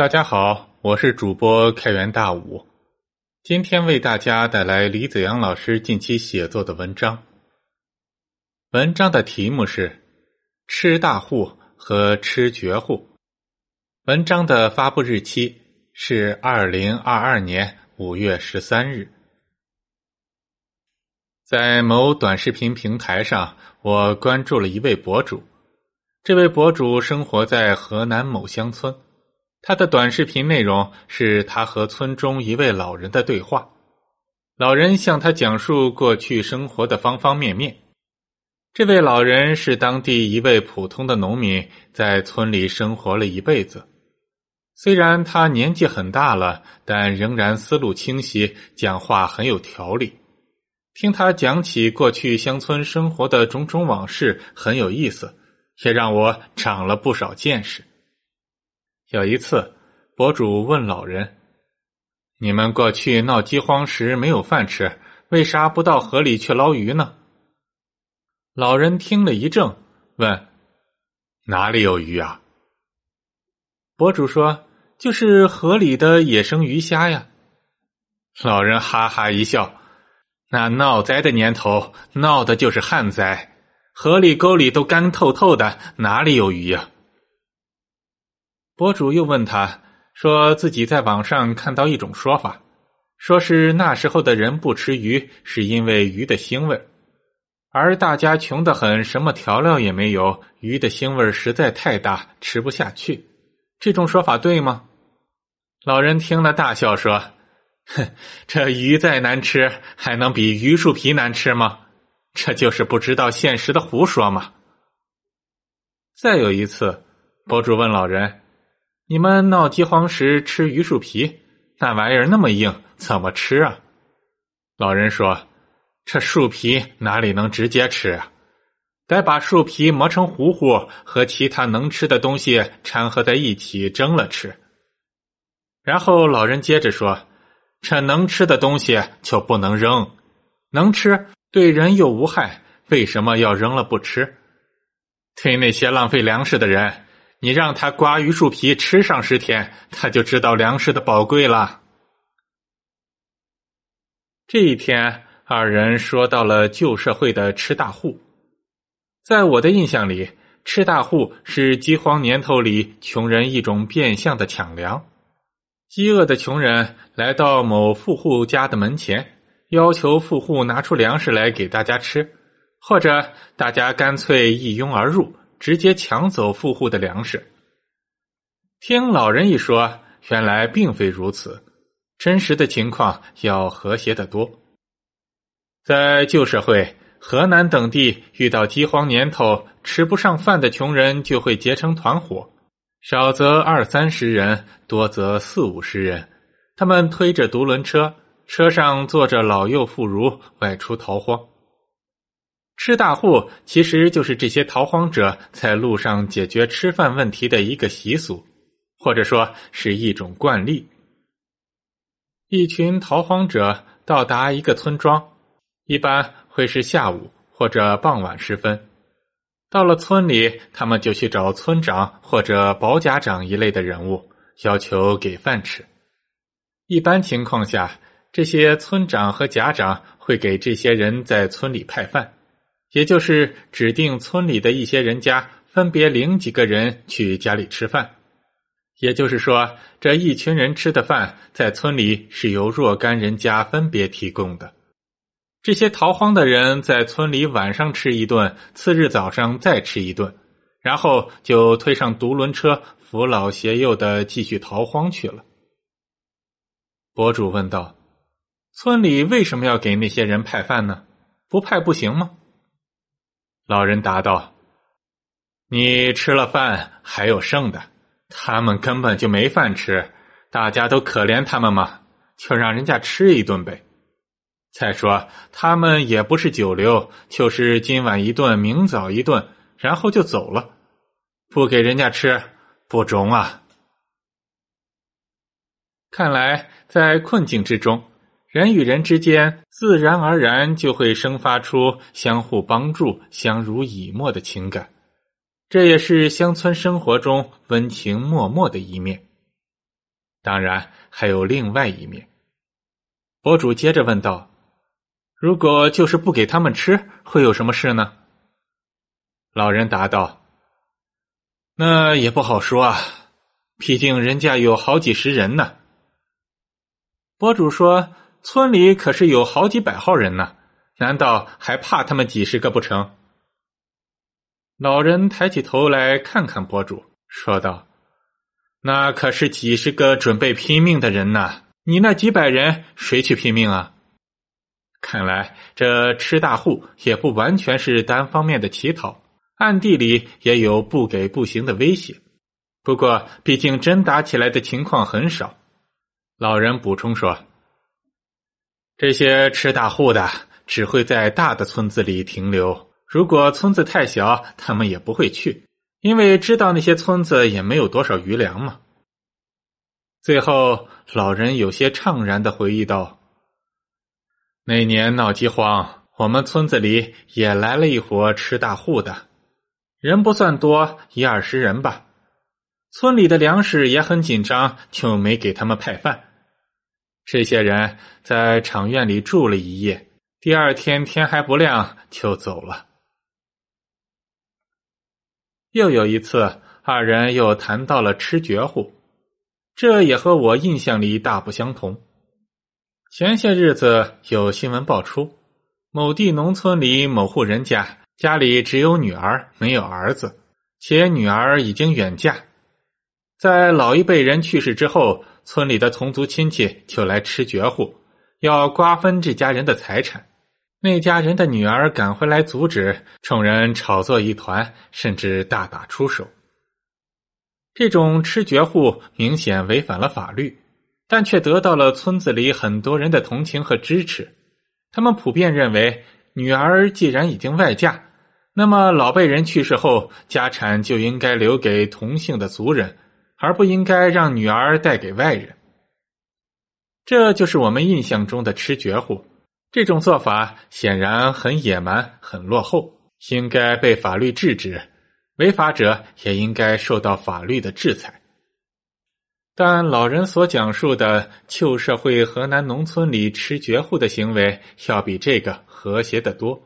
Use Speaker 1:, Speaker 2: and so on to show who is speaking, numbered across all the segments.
Speaker 1: 大家好，我是主播开元大武，今天为大家带来李子阳老师近期写作的文章。文章的题目是《吃大户和吃绝户》。文章的发布日期是二零二二年五月十三日。在某短视频平台上，我关注了一位博主。这位博主生活在河南某乡村，他的短视频内容是他和村中一位老人的对话。老人向他讲述过去生活的方方面面。这位老人是当地一位普通的农民，在村里生活了一辈子。虽然他年纪很大了，但仍然思路清晰，讲话很有条理。听他讲起过去乡村生活的种种往事，很有意思，也让我长了不少见识。有一次，博主问老人：“你们过去闹饥荒时没有饭吃，为啥不到河里去捞鱼呢？”老人听了一怔，问：“哪里有鱼啊？”博主说：“就是河里的野生鱼虾呀。”老人哈哈一笑。那闹灾的年头，闹的就是旱灾，河里沟里都干透透的，哪里有鱼呀？博主又问他，说自己在网上看到一种说法，说是那时候的人不吃鱼，是因为鱼的腥味而大家穷得很，什么调料也没有，鱼的腥味实在太大，吃不下去。这种说法对吗？老人听了大笑说。哼，这鱼再难吃，还能比榆树皮难吃吗？这就是不知道现实的胡说嘛！再有一次，博主问老人：“你们闹饥荒时吃榆树皮，那玩意儿那么硬，怎么吃啊？”老人说：“这树皮哪里能直接吃啊？得把树皮磨成糊糊，和其他能吃的东西掺和在一起蒸了吃。”然后老人接着说。这能吃的东西就不能扔，能吃对人又无害，为什么要扔了不吃？对那些浪费粮食的人，你让他刮榆树皮吃上十天，他就知道粮食的宝贵了。这一天，二人说到了旧社会的吃大户，在我的印象里，吃大户是饥荒年头里穷人一种变相的抢粮。饥饿的穷人来到某富户家的门前，要求富户拿出粮食来给大家吃，或者大家干脆一拥而入，直接抢走富户的粮食。听老人一说，原来并非如此，真实的情况要和谐得多。在旧社会，河南等地遇到饥荒年头，吃不上饭的穷人就会结成团伙。少则二三十人，多则四五十人。他们推着独轮车，车上坐着老幼妇孺，外出逃荒。吃大户其实就是这些逃荒者在路上解决吃饭问题的一个习俗，或者说是一种惯例。一群逃荒者到达一个村庄，一般会是下午或者傍晚时分。到了村里，他们就去找村长或者保甲长一类的人物，要求给饭吃。一般情况下，这些村长和甲长会给这些人在村里派饭，也就是指定村里的一些人家，分别领几个人去家里吃饭。也就是说，这一群人吃的饭，在村里是由若干人家分别提供的。这些逃荒的人在村里晚上吃一顿，次日早上再吃一顿，然后就推上独轮车，扶老携幼的继续逃荒去了。博主问道：“村里为什么要给那些人派饭呢？不派不行吗？”老人答道：“你吃了饭还有剩的，他们根本就没饭吃，大家都可怜他们嘛，就让人家吃一顿呗。”再说，他们也不是久留，就是今晚一顿，明早一顿，然后就走了，不给人家吃，不中啊！看来，在困境之中，人与人之间自然而然就会生发出相互帮助、相濡以沫的情感，这也是乡村生活中温情脉脉的一面。当然还有另外一面。博主接着问道：“如果就是不给他们吃，会有什么事呢？”老人答道：“那也不好说啊，毕竟人家有好几十人呢。”博主说：“村里可是有好几百号人呢，难道还怕他们几十个不成？”老人抬起头来看看博主，说道：“那可是几十个准备拼命的人呐。”你那几百人谁去拼命啊？看来这吃大户也不完全是单方面的乞讨，暗地里也有不给不行的威胁。不过，毕竟真打起来的情况很少。老人补充说：“这些吃大户的只会在大的村子里停留，如果村子太小，他们也不会去，因为知道那些村子也没有多少余粮嘛。”最后，老人有些怅然的回忆道：“那年闹饥荒，我们村子里也来了一伙吃大户的，人不算多，一二十人吧。村里的粮食也很紧张，就没给他们派饭。这些人在场院里住了一夜，第二天天还不亮就走了。”又有一次，二人又谈到了吃绝户。这也和我印象里大不相同。前些日子有新闻爆出，某地农村里某户人家家里只有女儿没有儿子，且女儿已经远嫁。在老一辈人去世之后，村里的同族亲戚就来吃绝户，要瓜分这家人的财产。那家人的女儿赶回来阻止，众人吵作一团，甚至大打出手。这种吃绝户明显违反了法律，但却得到了村子里很多人的同情和支持。他们普遍认为，女儿既然已经外嫁，那么老辈人去世后，家产就应该留给同姓的族人，而不应该让女儿带给外人。这就是我们印象中的吃绝户。这种做法显然很野蛮、很落后，应该被法律制止。违法者也应该受到法律的制裁，但老人所讲述的旧社会河南农村里吃绝户的行为，要比这个和谐的多。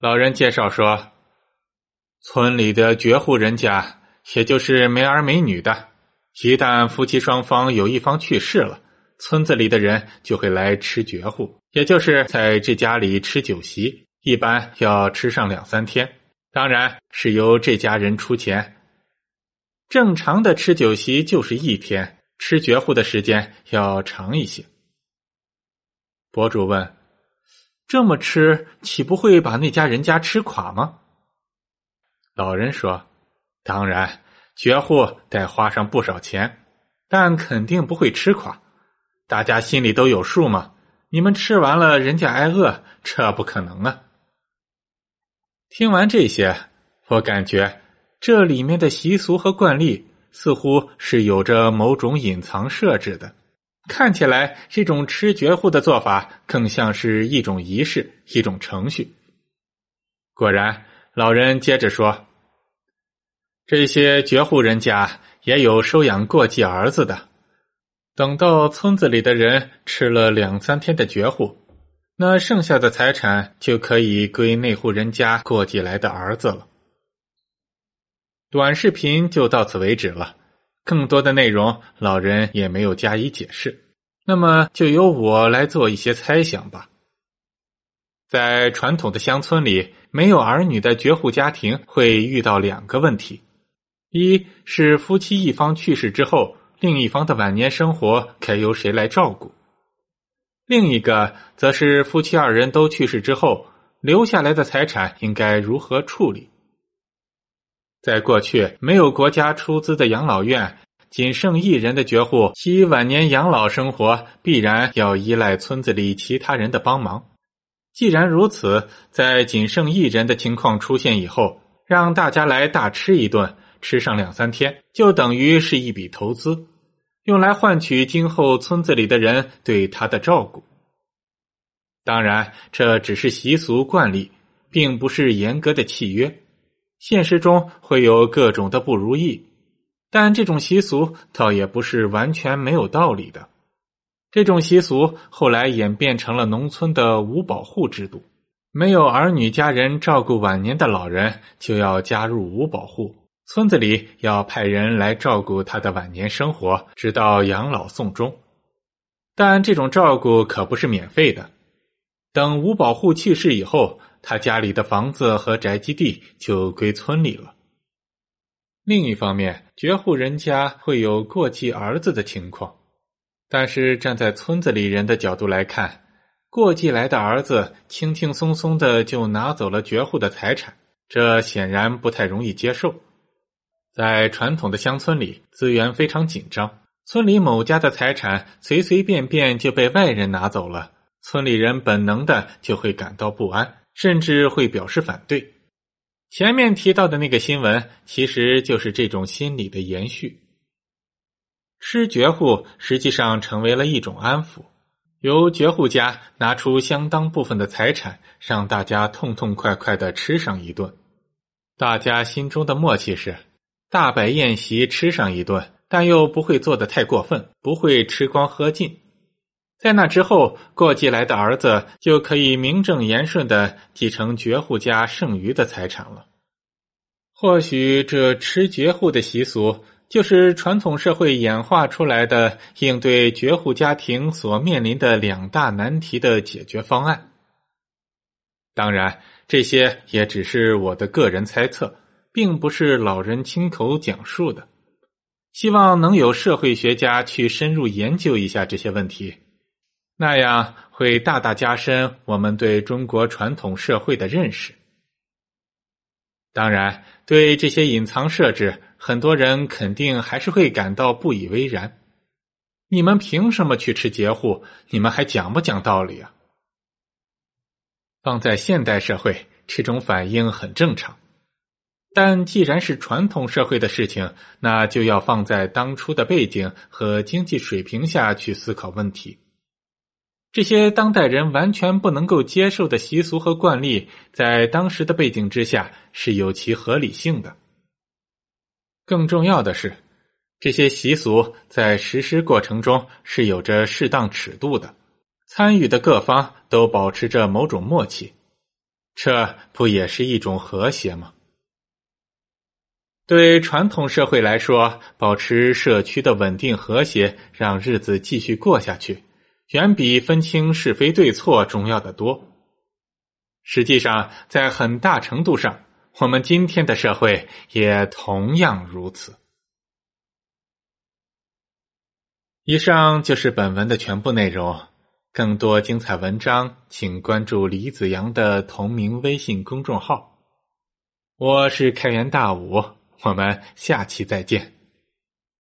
Speaker 1: 老人介绍说，村里的绝户人家，也就是没儿没女的，一旦夫妻双方有一方去世了，村子里的人就会来吃绝户，也就是在这家里吃酒席，一般要吃上两三天。当然是由这家人出钱。正常的吃酒席就是一天，吃绝户的时间要长一些。博主问：“这么吃，岂不会把那家人家吃垮吗？”老人说：“当然，绝户得花上不少钱，但肯定不会吃垮。大家心里都有数嘛。你们吃完了，人家挨饿，这不可能啊。”听完这些，我感觉这里面的习俗和惯例似乎是有着某种隐藏设置的。看起来，这种吃绝户的做法更像是一种仪式、一种程序。果然，老人接着说：“这些绝户人家也有收养过继儿子的。等到村子里的人吃了两三天的绝户。”那剩下的财产就可以归那户人家过继来的儿子了。短视频就到此为止了，更多的内容老人也没有加以解释。那么就由我来做一些猜想吧。在传统的乡村里，没有儿女的绝户家庭会遇到两个问题：一是夫妻一方去世之后，另一方的晚年生活该由谁来照顾？另一个则是夫妻二人都去世之后，留下来的财产应该如何处理？在过去，没有国家出资的养老院，仅剩一人的绝户，其晚年养老生活必然要依赖村子里其他人的帮忙。既然如此，在仅剩一人的情况出现以后，让大家来大吃一顿，吃上两三天，就等于是一笔投资。用来换取今后村子里的人对他的照顾。当然，这只是习俗惯例，并不是严格的契约。现实中会有各种的不如意，但这种习俗倒也不是完全没有道理的。这种习俗后来演变成了农村的五保户制度，没有儿女家人照顾晚年的老人，就要加入五保户。村子里要派人来照顾他的晚年生活，直到养老送终。但这种照顾可不是免费的。等五保户去世以后，他家里的房子和宅基地就归村里了。另一方面，绝户人家会有过继儿子的情况，但是站在村子里人的角度来看，过继来的儿子轻轻松松的就拿走了绝户的财产，这显然不太容易接受。在传统的乡村里，资源非常紧张，村里某家的财产随随便便就被外人拿走了，村里人本能的就会感到不安，甚至会表示反对。前面提到的那个新闻，其实就是这种心理的延续。吃绝户实际上成为了一种安抚，由绝户家拿出相当部分的财产，让大家痛痛快快的吃上一顿。大家心中的默契是。大摆宴席吃上一顿，但又不会做的太过分，不会吃光喝尽。在那之后，过继来的儿子就可以名正言顺的继承绝户家剩余的财产了。或许这吃绝户的习俗，就是传统社会演化出来的应对绝户家庭所面临的两大难题的解决方案。当然，这些也只是我的个人猜测。并不是老人亲口讲述的，希望能有社会学家去深入研究一下这些问题，那样会大大加深我们对中国传统社会的认识。当然，对这些隐藏设置，很多人肯定还是会感到不以为然。你们凭什么去吃截户？你们还讲不讲道理啊？放在现代社会，这种反应很正常。但既然是传统社会的事情，那就要放在当初的背景和经济水平下去思考问题。这些当代人完全不能够接受的习俗和惯例，在当时的背景之下是有其合理性的。更重要的是，这些习俗在实施过程中是有着适当尺度的，参与的各方都保持着某种默契，这不也是一种和谐吗？对传统社会来说，保持社区的稳定和谐，让日子继续过下去，远比分清是非对错重要的多。实际上，在很大程度上，我们今天的社会也同样如此。以上就是本文的全部内容。更多精彩文章，请关注李子阳的同名微信公众号。我是开元大武。我们下期再见。